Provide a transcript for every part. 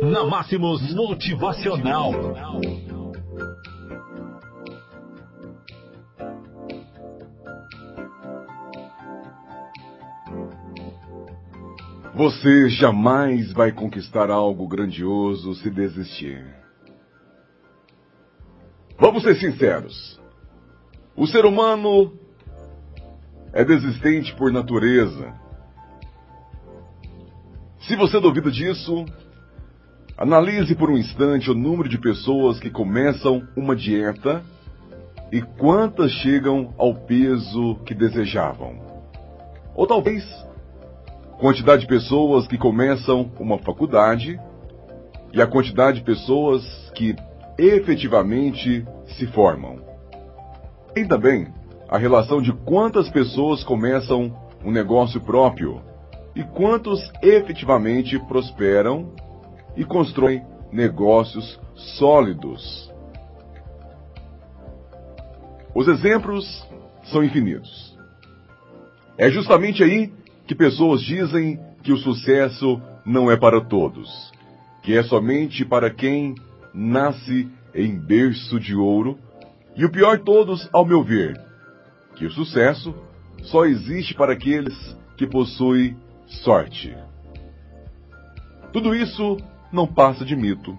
Na Máximos Motivacional. Você jamais vai conquistar algo grandioso se desistir. Vamos ser sinceros. O ser humano é desistente por natureza. Se você duvida disso, analise por um instante o número de pessoas que começam uma dieta e quantas chegam ao peso que desejavam. Ou talvez quantidade de pessoas que começam uma faculdade e a quantidade de pessoas que efetivamente se formam. Tem também a relação de quantas pessoas começam um negócio próprio e quantos efetivamente prosperam e constroem negócios sólidos. Os exemplos são infinitos. É justamente aí que pessoas dizem que o sucesso não é para todos, que é somente para quem nasce em berço de ouro, e o pior de todos, ao meu ver, que o sucesso só existe para aqueles que possuem sorte. Tudo isso não passa de mito.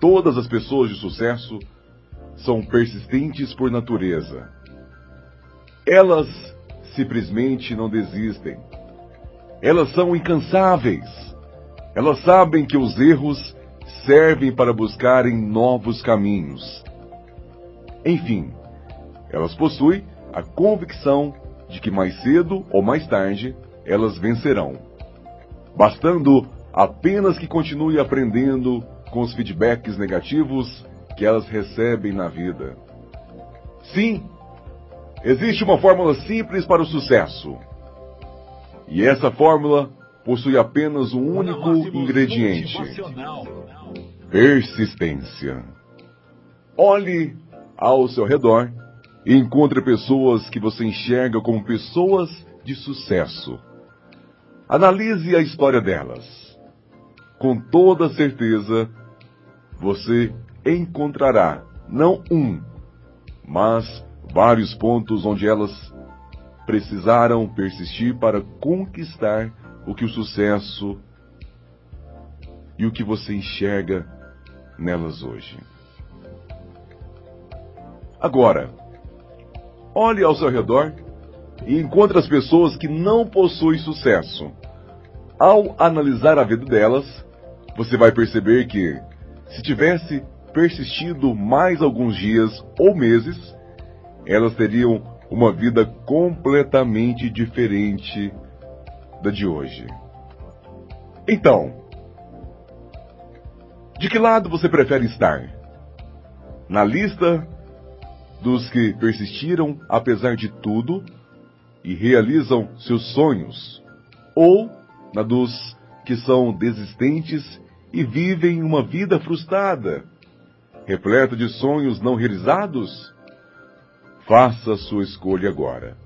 Todas as pessoas de sucesso são persistentes por natureza. Elas simplesmente não desistem. Elas são incansáveis. Elas sabem que os erros servem para buscarem novos caminhos. Enfim, elas possuem a convicção de que mais cedo ou mais tarde elas vencerão. Bastando apenas que continue aprendendo com os feedbacks negativos que elas recebem na vida. Sim, Existe uma fórmula simples para o sucesso. E essa fórmula possui apenas um único ingrediente: persistência. Olhe ao seu redor e encontre pessoas que você enxerga como pessoas de sucesso. Analise a história delas. Com toda certeza, você encontrará não um, mas vários pontos onde elas precisaram persistir para conquistar o que o sucesso e o que você enxerga nelas hoje. Agora, olhe ao seu redor e encontre as pessoas que não possuem sucesso. Ao analisar a vida delas, você vai perceber que, se tivesse persistido mais alguns dias ou meses, elas teriam uma vida completamente diferente da de hoje. Então, de que lado você prefere estar? Na lista dos que persistiram apesar de tudo e realizam seus sonhos? Ou na dos que são desistentes e vivem uma vida frustrada, repleta de sonhos não realizados? Faça sua escolha agora.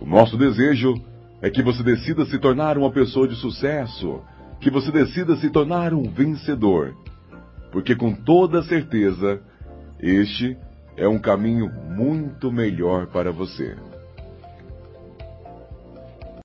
O nosso desejo é que você decida se tornar uma pessoa de sucesso, que você decida se tornar um vencedor, porque com toda certeza este é um caminho muito melhor para você.